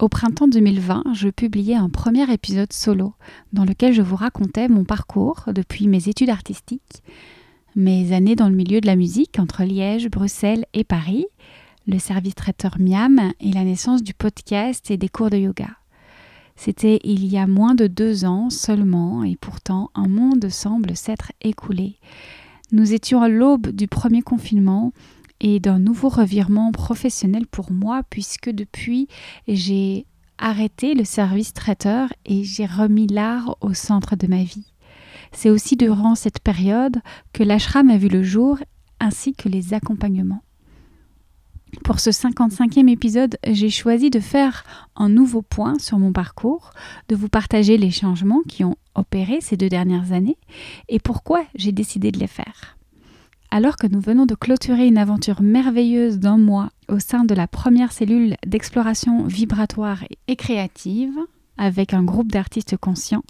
Au printemps 2020, je publiais un premier épisode solo dans lequel je vous racontais mon parcours depuis mes études artistiques, mes années dans le milieu de la musique entre Liège, Bruxelles et Paris, le service traiteur Miam et la naissance du podcast et des cours de yoga. C'était il y a moins de deux ans seulement et pourtant un monde semble s'être écoulé. Nous étions à l'aube du premier confinement et d'un nouveau revirement professionnel pour moi puisque depuis j'ai arrêté le service traiteur et j'ai remis l'art au centre de ma vie. C'est aussi durant cette période que l'ashram a vu le jour ainsi que les accompagnements. Pour ce 55e épisode, j'ai choisi de faire un nouveau point sur mon parcours, de vous partager les changements qui ont opéré ces deux dernières années et pourquoi j'ai décidé de les faire. Alors que nous venons de clôturer une aventure merveilleuse d'un mois au sein de la première cellule d'exploration vibratoire et créative, avec un groupe d'artistes conscients.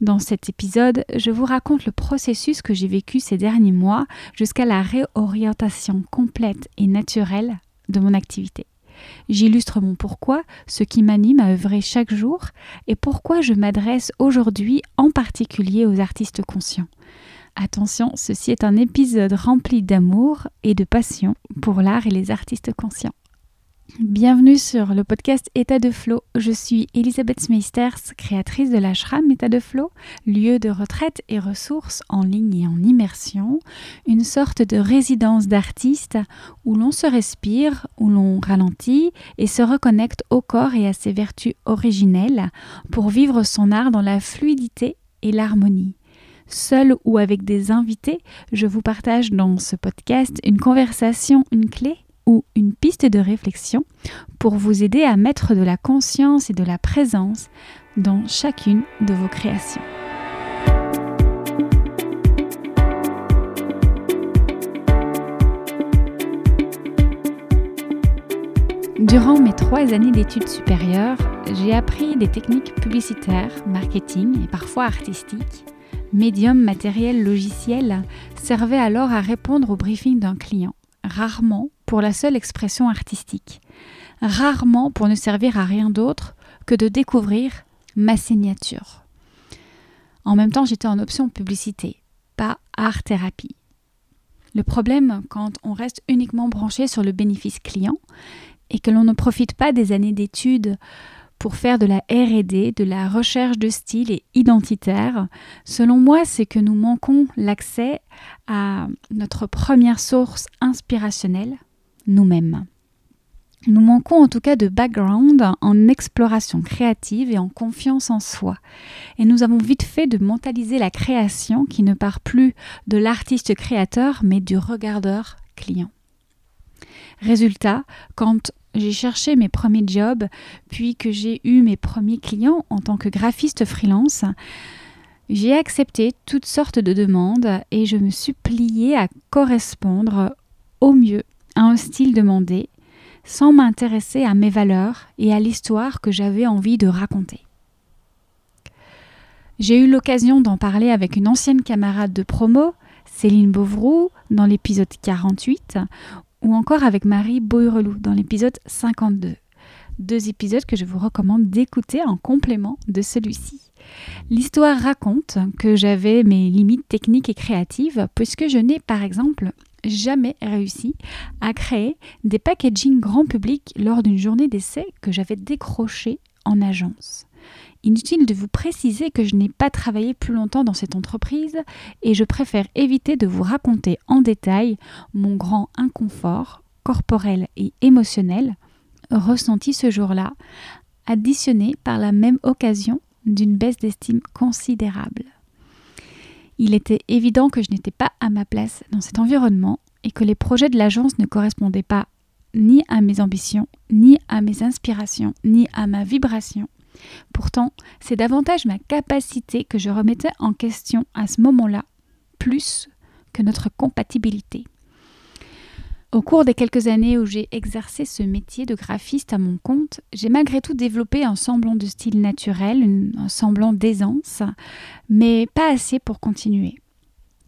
Dans cet épisode, je vous raconte le processus que j'ai vécu ces derniers mois jusqu'à la réorientation complète et naturelle de mon activité. J'illustre mon pourquoi, ce qui m'anime à œuvrer chaque jour et pourquoi je m'adresse aujourd'hui en particulier aux artistes conscients. Attention, ceci est un épisode rempli d'amour et de passion pour l'art et les artistes conscients. Bienvenue sur le podcast État de Flow. Je suis Elisabeth Meisters, créatrice de l'ashram État de Flow, lieu de retraite et ressources en ligne et en immersion, une sorte de résidence d'artistes où l'on se respire, où l'on ralentit et se reconnecte au corps et à ses vertus originelles pour vivre son art dans la fluidité et l'harmonie seul ou avec des invités, je vous partage dans ce podcast une conversation, une clé ou une piste de réflexion pour vous aider à mettre de la conscience et de la présence dans chacune de vos créations. Durant mes trois années d'études supérieures, j'ai appris des techniques publicitaires, marketing et parfois artistiques médium matériel logiciel servait alors à répondre au briefing d'un client, rarement pour la seule expression artistique, rarement pour ne servir à rien d'autre que de découvrir ma signature. En même temps, j'étais en option publicité, pas art-thérapie. Le problème, quand on reste uniquement branché sur le bénéfice client et que l'on ne profite pas des années d'études pour faire de la RD, de la recherche de style et identitaire, selon moi, c'est que nous manquons l'accès à notre première source inspirationnelle, nous-mêmes. Nous manquons en tout cas de background en exploration créative et en confiance en soi. Et nous avons vite fait de mentaliser la création qui ne part plus de l'artiste créateur mais du regardeur client. Résultat, quand j'ai cherché mes premiers jobs, puis que j'ai eu mes premiers clients en tant que graphiste freelance, j'ai accepté toutes sortes de demandes et je me suis pliée à correspondre au mieux à un style demandé, sans m'intéresser à mes valeurs et à l'histoire que j'avais envie de raconter. J'ai eu l'occasion d'en parler avec une ancienne camarade de promo, Céline Beauvroux, dans l'épisode 48, ou encore avec Marie Bourrelou dans l'épisode 52. Deux épisodes que je vous recommande d'écouter en complément de celui-ci. L'histoire raconte que j'avais mes limites techniques et créatives puisque je n'ai par exemple jamais réussi à créer des packaging grand public lors d'une journée d'essai que j'avais décroché en agence. Inutile de vous préciser que je n'ai pas travaillé plus longtemps dans cette entreprise et je préfère éviter de vous raconter en détail mon grand inconfort corporel et émotionnel ressenti ce jour-là, additionné par la même occasion d'une baisse d'estime considérable. Il était évident que je n'étais pas à ma place dans cet environnement et que les projets de l'agence ne correspondaient pas ni à mes ambitions, ni à mes inspirations, ni à ma vibration Pourtant, c'est davantage ma capacité que je remettais en question à ce moment-là, plus que notre compatibilité. Au cours des quelques années où j'ai exercé ce métier de graphiste à mon compte, j'ai malgré tout développé un semblant de style naturel, un semblant d'aisance, mais pas assez pour continuer.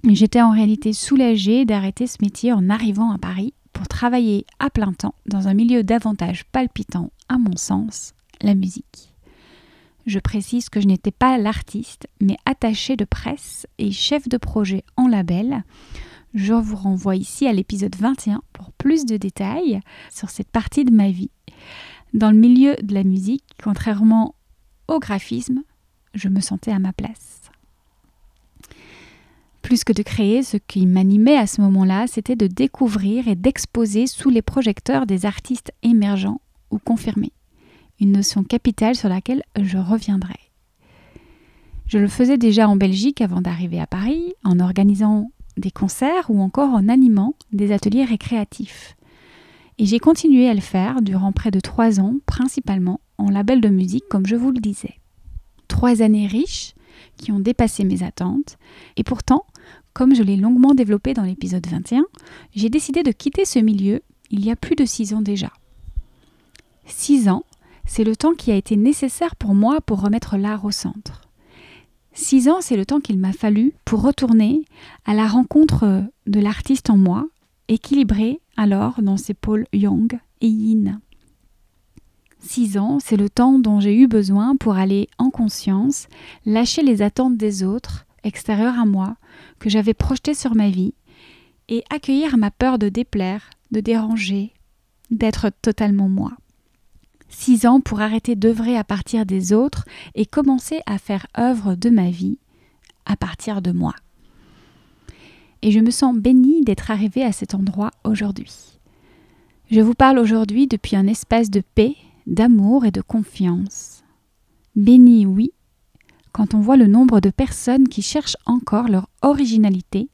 J'étais en réalité soulagée d'arrêter ce métier en arrivant à Paris pour travailler à plein temps dans un milieu davantage palpitant, à mon sens, la musique. Je précise que je n'étais pas l'artiste, mais attachée de presse et chef de projet en label. Je vous renvoie ici à l'épisode 21 pour plus de détails sur cette partie de ma vie. Dans le milieu de la musique, contrairement au graphisme, je me sentais à ma place. Plus que de créer, ce qui m'animait à ce moment-là, c'était de découvrir et d'exposer sous les projecteurs des artistes émergents ou confirmés. Une notion capitale sur laquelle je reviendrai. Je le faisais déjà en Belgique avant d'arriver à Paris, en organisant des concerts ou encore en animant des ateliers récréatifs. Et j'ai continué à le faire durant près de trois ans, principalement en label de musique, comme je vous le disais. Trois années riches qui ont dépassé mes attentes, et pourtant, comme je l'ai longuement développé dans l'épisode 21, j'ai décidé de quitter ce milieu il y a plus de six ans déjà. Six ans, c'est le temps qui a été nécessaire pour moi pour remettre l'art au centre. Six ans, c'est le temps qu'il m'a fallu pour retourner à la rencontre de l'artiste en moi, équilibré alors dans ses pôles yang et yin. Six ans, c'est le temps dont j'ai eu besoin pour aller en conscience, lâcher les attentes des autres, extérieures à moi, que j'avais projetées sur ma vie, et accueillir ma peur de déplaire, de déranger, d'être totalement moi. Six ans pour arrêter d'œuvrer à partir des autres et commencer à faire œuvre de ma vie à partir de moi. Et je me sens bénie d'être arrivée à cet endroit aujourd'hui. Je vous parle aujourd'hui depuis un espace de paix d'amour et de confiance. Béni, oui, quand on voit le nombre de personnes qui cherchent encore leur originalité,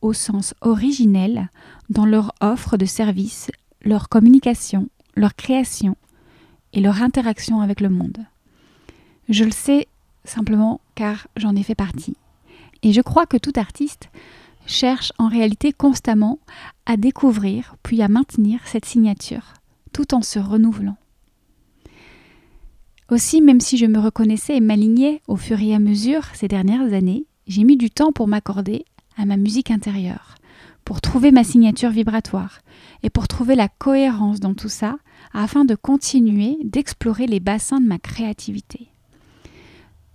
au sens originel, dans leur offre de service, leur communication, leur création et leur interaction avec le monde. Je le sais simplement car j'en ai fait partie. Et je crois que tout artiste cherche en réalité constamment à découvrir puis à maintenir cette signature, tout en se renouvelant. Aussi, même si je me reconnaissais et m'alignais au fur et à mesure ces dernières années, j'ai mis du temps pour m'accorder à ma musique intérieure, pour trouver ma signature vibratoire et pour trouver la cohérence dans tout ça afin de continuer d'explorer les bassins de ma créativité.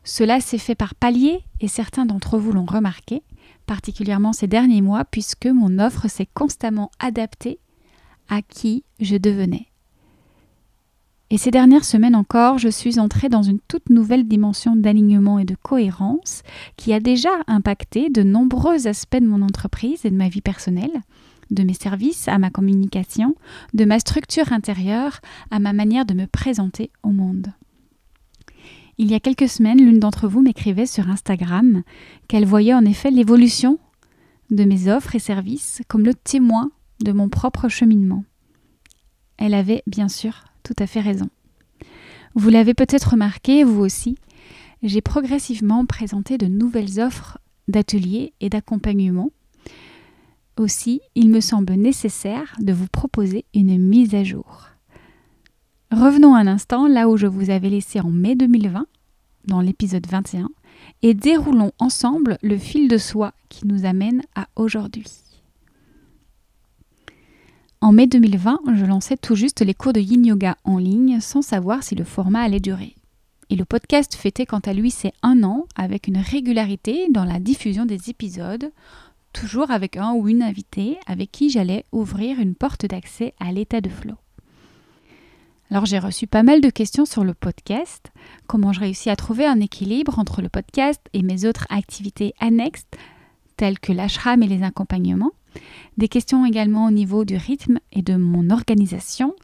Cela s'est fait par paliers et certains d'entre vous l'ont remarqué, particulièrement ces derniers mois puisque mon offre s'est constamment adaptée à qui je devenais. Et ces dernières semaines encore, je suis entrée dans une toute nouvelle dimension d'alignement et de cohérence qui a déjà impacté de nombreux aspects de mon entreprise et de ma vie personnelle, de mes services à ma communication, de ma structure intérieure à ma manière de me présenter au monde. Il y a quelques semaines, l'une d'entre vous m'écrivait sur Instagram qu'elle voyait en effet l'évolution de mes offres et services comme le témoin de mon propre cheminement. Elle avait bien sûr tout à fait raison. Vous l'avez peut-être remarqué, vous aussi, j'ai progressivement présenté de nouvelles offres d'ateliers et d'accompagnement. Aussi, il me semble nécessaire de vous proposer une mise à jour. Revenons un instant là où je vous avais laissé en mai 2020, dans l'épisode 21, et déroulons ensemble le fil de soie qui nous amène à aujourd'hui. En mai 2020, je lançais tout juste les cours de yin yoga en ligne sans savoir si le format allait durer. Et le podcast fêtait quant à lui ses un an avec une régularité dans la diffusion des épisodes, toujours avec un ou une invitée avec qui j'allais ouvrir une porte d'accès à l'état de flow. Alors j'ai reçu pas mal de questions sur le podcast, comment je réussis à trouver un équilibre entre le podcast et mes autres activités annexes telles que l'ashram et les accompagnements, des questions également au niveau du rythme et de mon organisation,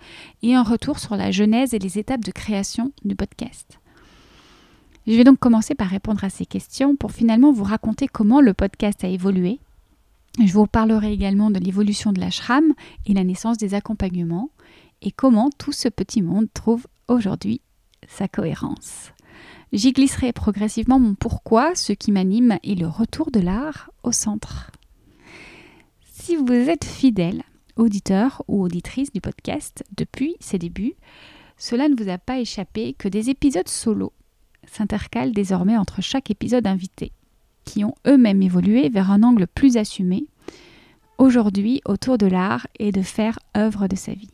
et un retour sur la genèse et les étapes de création du podcast. Je vais donc commencer par répondre à ces questions pour finalement vous raconter comment le podcast a évolué. Je vous parlerai également de l'évolution de l'ashram et la naissance des accompagnements et comment tout ce petit monde trouve aujourd'hui sa cohérence. J'y glisserai progressivement mon pourquoi, ce qui m'anime et le retour de l'art au centre si vous êtes fidèle, auditeur ou auditrice du podcast depuis ses débuts, cela ne vous a pas échappé que des épisodes solo s'intercalent désormais entre chaque épisode invité, qui ont eux-mêmes évolué vers un angle plus assumé, aujourd'hui autour de l'art et de faire œuvre de sa vie.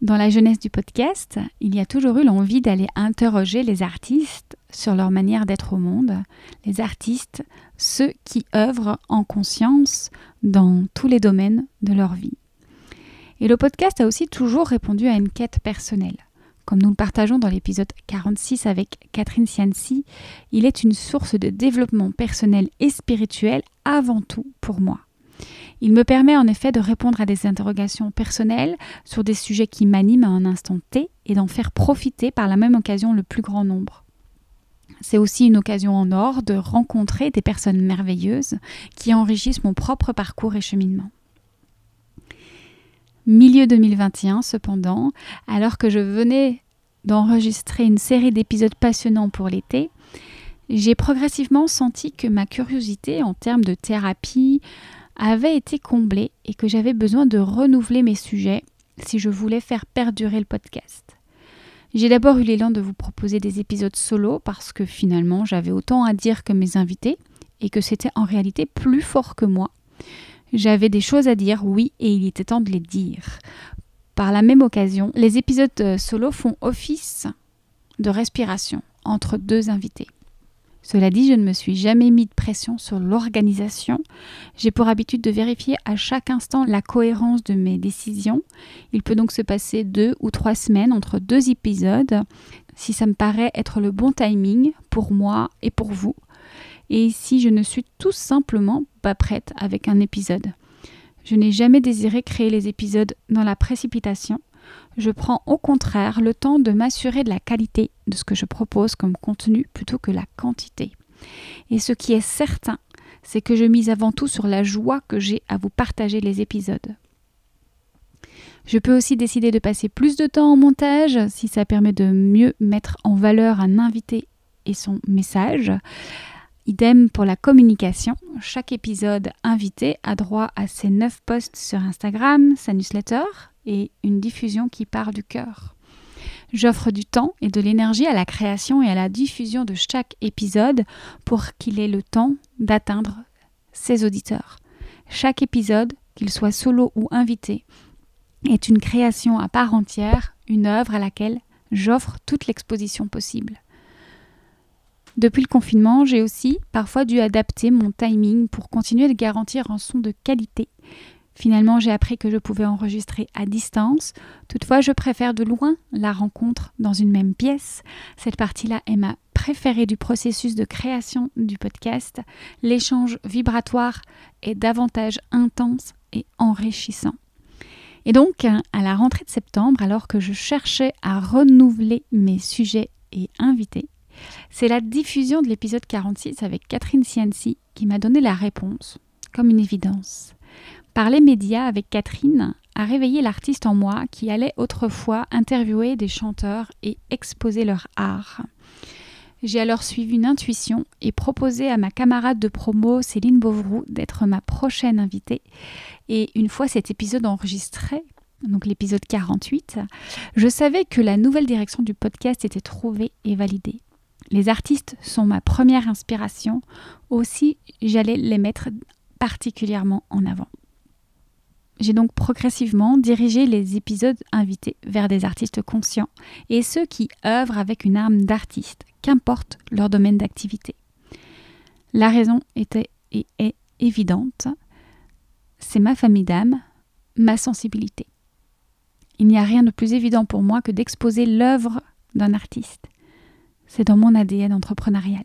Dans la jeunesse du podcast, il y a toujours eu l'envie d'aller interroger les artistes sur leur manière d'être au monde, les artistes, ceux qui œuvrent en conscience dans tous les domaines de leur vie. Et le podcast a aussi toujours répondu à une quête personnelle. Comme nous le partageons dans l'épisode 46 avec Catherine Cianci, il est une source de développement personnel et spirituel avant tout pour moi. Il me permet en effet de répondre à des interrogations personnelles sur des sujets qui m'animent à un instant T et d'en faire profiter par la même occasion le plus grand nombre. C'est aussi une occasion en or de rencontrer des personnes merveilleuses qui enrichissent mon propre parcours et cheminement. Milieu 2021 cependant, alors que je venais d'enregistrer une série d'épisodes passionnants pour l'été, j'ai progressivement senti que ma curiosité en termes de thérapie, avait été comblée et que j'avais besoin de renouveler mes sujets si je voulais faire perdurer le podcast. J'ai d'abord eu l'élan de vous proposer des épisodes solo parce que finalement j'avais autant à dire que mes invités et que c'était en réalité plus fort que moi. J'avais des choses à dire, oui, et il était temps de les dire. Par la même occasion, les épisodes euh, solo font office de respiration entre deux invités. Cela dit, je ne me suis jamais mis de pression sur l'organisation. J'ai pour habitude de vérifier à chaque instant la cohérence de mes décisions. Il peut donc se passer deux ou trois semaines entre deux épisodes, si ça me paraît être le bon timing pour moi et pour vous. Et si je ne suis tout simplement pas prête avec un épisode. Je n'ai jamais désiré créer les épisodes dans la précipitation. Je prends au contraire le temps de m'assurer de la qualité de ce que je propose comme contenu plutôt que la quantité. Et ce qui est certain, c'est que je mise avant tout sur la joie que j'ai à vous partager les épisodes. Je peux aussi décider de passer plus de temps en montage si ça permet de mieux mettre en valeur un invité et son message. Idem pour la communication. Chaque épisode invité a droit à ses 9 posts sur Instagram, sa newsletter et une diffusion qui part du cœur. J'offre du temps et de l'énergie à la création et à la diffusion de chaque épisode pour qu'il ait le temps d'atteindre ses auditeurs. Chaque épisode, qu'il soit solo ou invité, est une création à part entière, une œuvre à laquelle j'offre toute l'exposition possible. Depuis le confinement, j'ai aussi parfois dû adapter mon timing pour continuer de garantir un son de qualité. Finalement, j'ai appris que je pouvais enregistrer à distance. Toutefois, je préfère de loin la rencontre dans une même pièce. Cette partie-là est ma préférée du processus de création du podcast. L'échange vibratoire est davantage intense et enrichissant. Et donc, à la rentrée de septembre, alors que je cherchais à renouveler mes sujets et invités, c'est la diffusion de l'épisode 46 avec Catherine Cianci qui m'a donné la réponse, comme une évidence. Parler médias avec Catherine a réveillé l'artiste en moi qui allait autrefois interviewer des chanteurs et exposer leur art. J'ai alors suivi une intuition et proposé à ma camarade de promo Céline Beauvroux d'être ma prochaine invitée. Et une fois cet épisode enregistré, donc l'épisode 48, je savais que la nouvelle direction du podcast était trouvée et validée. Les artistes sont ma première inspiration, aussi j'allais les mettre particulièrement en avant. J'ai donc progressivement dirigé les épisodes invités vers des artistes conscients et ceux qui œuvrent avec une arme d'artiste, qu'importe leur domaine d'activité. La raison était et est évidente, c'est ma famille d'âme, ma sensibilité. Il n'y a rien de plus évident pour moi que d'exposer l'œuvre d'un artiste. C'est dans mon ADN entrepreneurial.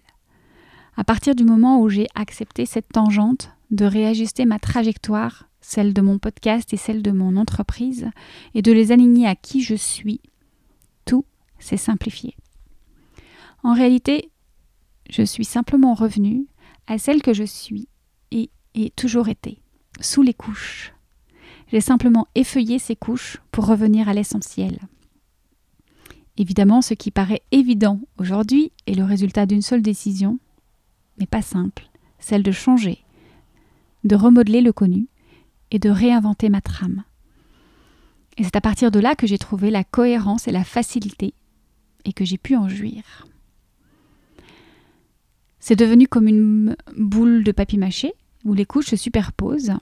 À partir du moment où j'ai accepté cette tangente de réajuster ma trajectoire, celle de mon podcast et celle de mon entreprise, et de les aligner à qui je suis, tout s'est simplifié. En réalité, je suis simplement revenue à celle que je suis et ai toujours été, sous les couches. J'ai simplement effeuillé ces couches pour revenir à l'essentiel. Évidemment, ce qui paraît évident aujourd'hui est le résultat d'une seule décision, mais pas simple, celle de changer, de remodeler le connu et de réinventer ma trame. Et c'est à partir de là que j'ai trouvé la cohérence et la facilité et que j'ai pu en jouir. C'est devenu comme une boule de papier mâché où les couches se superposent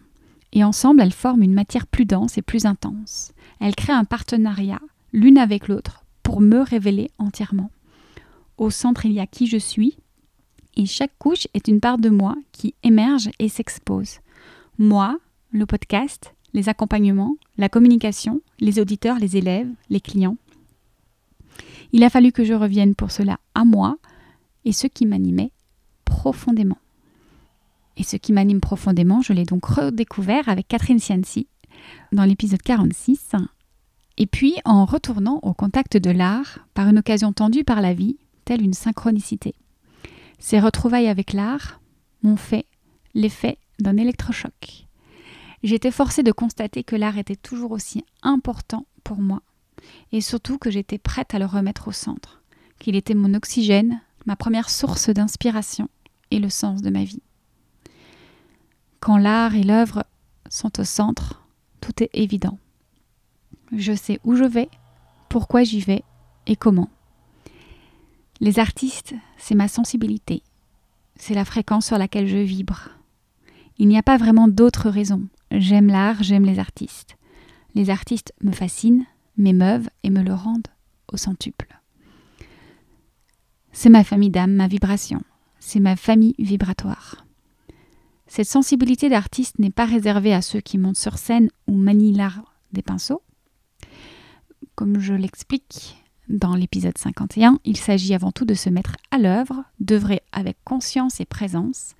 et ensemble elles forment une matière plus dense et plus intense. Elles créent un partenariat l'une avec l'autre pour me révéler entièrement. Au centre, il y a qui je suis, et chaque couche est une part de moi qui émerge et s'expose. Moi, le podcast, les accompagnements, la communication, les auditeurs, les élèves, les clients. Il a fallu que je revienne pour cela à moi et ce qui m'animait profondément. Et ce qui m'anime profondément, je l'ai donc redécouvert avec Catherine Cianci dans l'épisode 46. Et puis en retournant au contact de l'art par une occasion tendue par la vie, telle une synchronicité. Ces retrouvailles avec l'art m'ont fait l'effet d'un électrochoc. J'étais forcée de constater que l'art était toujours aussi important pour moi, et surtout que j'étais prête à le remettre au centre, qu'il était mon oxygène, ma première source d'inspiration et le sens de ma vie. Quand l'art et l'œuvre sont au centre, tout est évident. Je sais où je vais, pourquoi j'y vais et comment. Les artistes, c'est ma sensibilité, c'est la fréquence sur laquelle je vibre. Il n'y a pas vraiment d'autres raisons. J'aime l'art, j'aime les artistes. Les artistes me fascinent, m'émeuvent et me le rendent au centuple. C'est ma famille d'âme, ma vibration. C'est ma famille vibratoire. Cette sensibilité d'artiste n'est pas réservée à ceux qui montent sur scène ou manient l'art des pinceaux. Comme je l'explique dans l'épisode 51, il s'agit avant tout de se mettre à l'œuvre, d'œuvrer avec conscience et présence,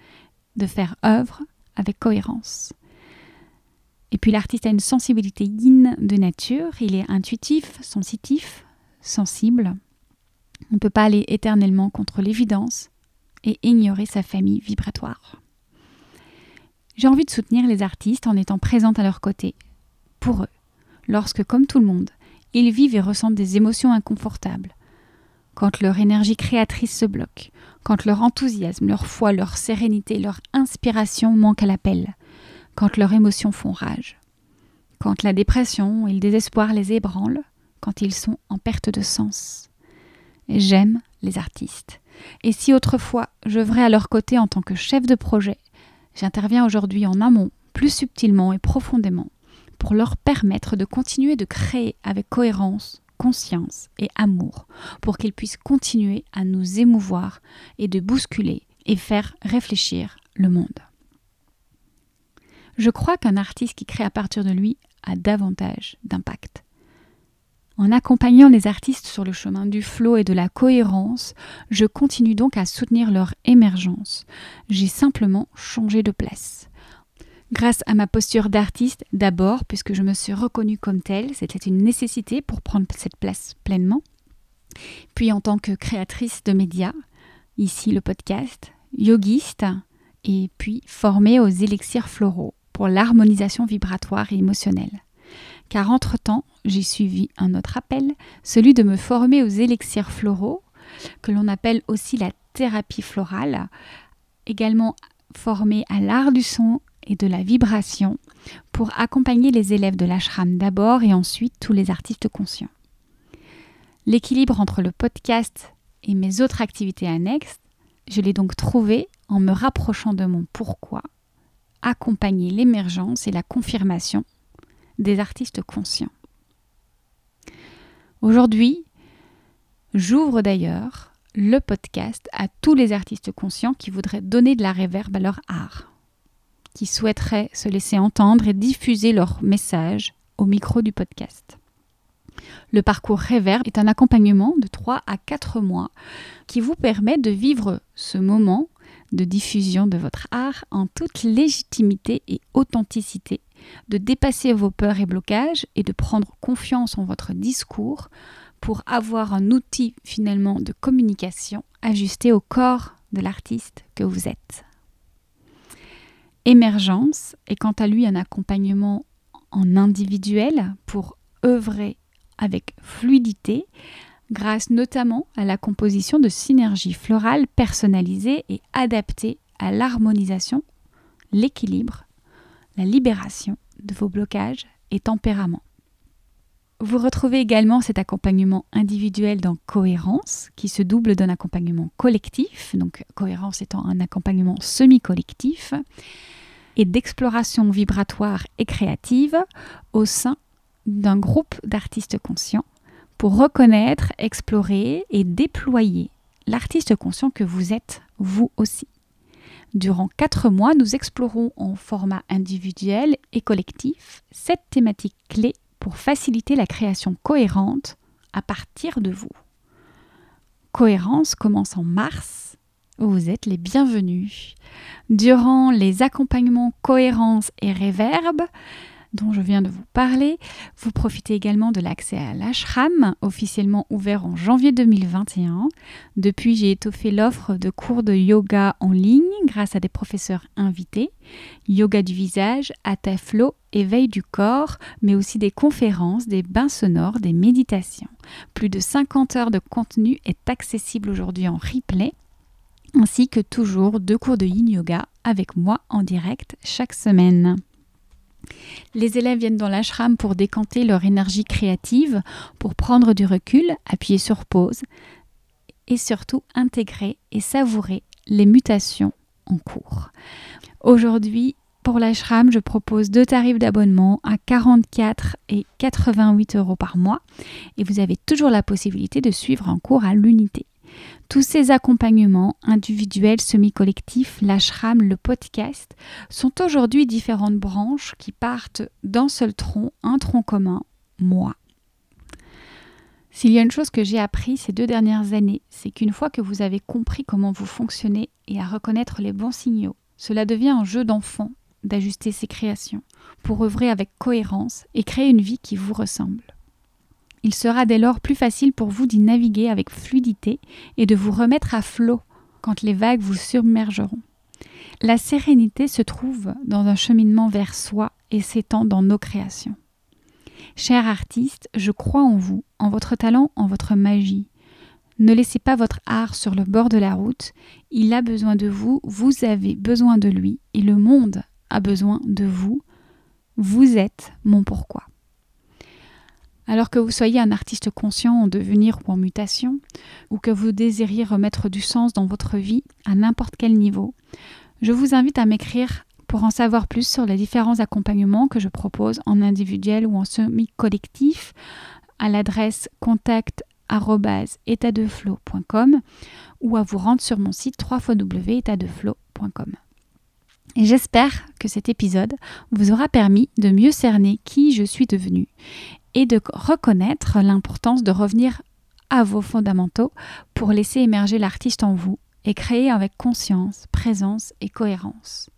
de faire œuvre avec cohérence. Et puis l'artiste a une sensibilité yin de nature, il est intuitif, sensitif, sensible. On ne peut pas aller éternellement contre l'évidence et ignorer sa famille vibratoire. J'ai envie de soutenir les artistes en étant présente à leur côté, pour eux, lorsque, comme tout le monde, ils vivent et ressentent des émotions inconfortables. Quand leur énergie créatrice se bloque, quand leur enthousiasme, leur foi, leur sérénité, leur inspiration manquent à l'appel, quand leurs émotions font rage, quand la dépression et le désespoir les ébranlent, quand ils sont en perte de sens. J'aime les artistes. Et si autrefois j'œuvrais à leur côté en tant que chef de projet, J'interviens aujourd'hui en amont, plus subtilement et profondément, pour leur permettre de continuer de créer avec cohérence, conscience et amour, pour qu'ils puissent continuer à nous émouvoir et de bousculer et faire réfléchir le monde. Je crois qu'un artiste qui crée à partir de lui a davantage d'impact. En accompagnant les artistes sur le chemin du flot et de la cohérence, je continue donc à soutenir leur émergence. J'ai simplement changé de place. Grâce à ma posture d'artiste, d'abord, puisque je me suis reconnue comme telle, c'était une nécessité pour prendre cette place pleinement. Puis en tant que créatrice de médias, ici le podcast, yogiste, et puis formée aux élixirs floraux pour l'harmonisation vibratoire et émotionnelle car entre-temps, j'ai suivi un autre appel, celui de me former aux élixirs floraux, que l'on appelle aussi la thérapie florale, également formée à l'art du son et de la vibration, pour accompagner les élèves de l'ashram d'abord et ensuite tous les artistes conscients. L'équilibre entre le podcast et mes autres activités annexes, je l'ai donc trouvé en me rapprochant de mon pourquoi, accompagner l'émergence et la confirmation des artistes conscients. Aujourd'hui, j'ouvre d'ailleurs le podcast à tous les artistes conscients qui voudraient donner de la réverbe à leur art, qui souhaiteraient se laisser entendre et diffuser leur message au micro du podcast. Le parcours Réverb est un accompagnement de 3 à 4 mois qui vous permet de vivre ce moment de diffusion de votre art en toute légitimité et authenticité de dépasser vos peurs et blocages et de prendre confiance en votre discours pour avoir un outil finalement de communication ajusté au corps de l'artiste que vous êtes. Émergence est quant à lui un accompagnement en individuel pour œuvrer avec fluidité grâce notamment à la composition de synergies florales personnalisées et adaptées à l'harmonisation, l'équilibre la libération de vos blocages et tempéraments. Vous retrouvez également cet accompagnement individuel dans Cohérence, qui se double d'un accompagnement collectif, donc Cohérence étant un accompagnement semi-collectif, et d'exploration vibratoire et créative au sein d'un groupe d'artistes conscients pour reconnaître, explorer et déployer l'artiste conscient que vous êtes, vous aussi. Durant quatre mois, nous explorons en format individuel et collectif cette thématique clé pour faciliter la création cohérente à partir de vous. Cohérence commence en mars. Vous êtes les bienvenus. Durant les accompagnements cohérence et réverbe, dont je viens de vous parler. Vous profitez également de l'accès à l'ashram, officiellement ouvert en janvier 2021. Depuis, j'ai étoffé l'offre de cours de yoga en ligne grâce à des professeurs invités. Yoga du visage, Hatha Flow, éveil du corps, mais aussi des conférences, des bains sonores, des méditations. Plus de 50 heures de contenu est accessible aujourd'hui en replay ainsi que toujours deux cours de yin yoga avec moi en direct chaque semaine. Les élèves viennent dans l'ashram pour décanter leur énergie créative, pour prendre du recul, appuyer sur pause et surtout intégrer et savourer les mutations en cours. Aujourd'hui, pour l'ashram, je propose deux tarifs d'abonnement à 44 et 88 euros par mois et vous avez toujours la possibilité de suivre un cours à l'unité. Tous ces accompagnements individuels, semi-collectifs, l'ashram, le podcast, sont aujourd'hui différentes branches qui partent d'un seul tronc, un tronc commun, moi. S'il y a une chose que j'ai appris ces deux dernières années, c'est qu'une fois que vous avez compris comment vous fonctionnez et à reconnaître les bons signaux, cela devient un jeu d'enfant d'ajuster ses créations pour œuvrer avec cohérence et créer une vie qui vous ressemble. Il sera dès lors plus facile pour vous d'y naviguer avec fluidité et de vous remettre à flot quand les vagues vous submergeront. La sérénité se trouve dans un cheminement vers soi et s'étend dans nos créations. Cher artiste, je crois en vous, en votre talent, en votre magie. Ne laissez pas votre art sur le bord de la route. Il a besoin de vous, vous avez besoin de lui, et le monde a besoin de vous. Vous êtes mon pourquoi. Alors que vous soyez un artiste conscient en devenir ou en mutation, ou que vous désiriez remettre du sens dans votre vie à n'importe quel niveau, je vous invite à m'écrire pour en savoir plus sur les différents accompagnements que je propose en individuel ou en semi-collectif à l'adresse contact ou à vous rendre sur mon site www.etadeflow.com. Et j'espère que cet épisode vous aura permis de mieux cerner qui je suis devenue et de reconnaître l'importance de revenir à vos fondamentaux pour laisser émerger l'artiste en vous et créer avec conscience, présence et cohérence.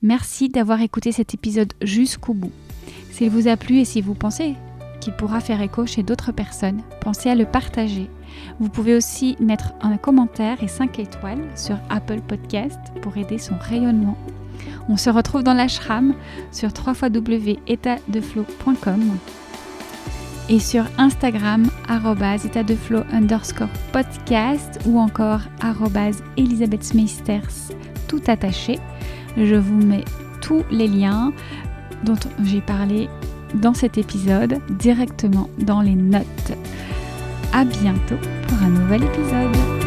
Merci d'avoir écouté cet épisode jusqu'au bout. S'il vous a plu et si vous pensez qu'il pourra faire écho chez d'autres personnes, pensez à le partager. Vous pouvez aussi mettre un commentaire et 5 étoiles sur Apple Podcast pour aider son rayonnement. On se retrouve dans l'ashram sur www.etadeflow.com et sur Instagram étatdeflow underscore podcast ou encore Elisabeth tout attaché. Je vous mets tous les liens dont j'ai parlé dans cet épisode directement dans les notes. À bientôt pour un nouvel épisode.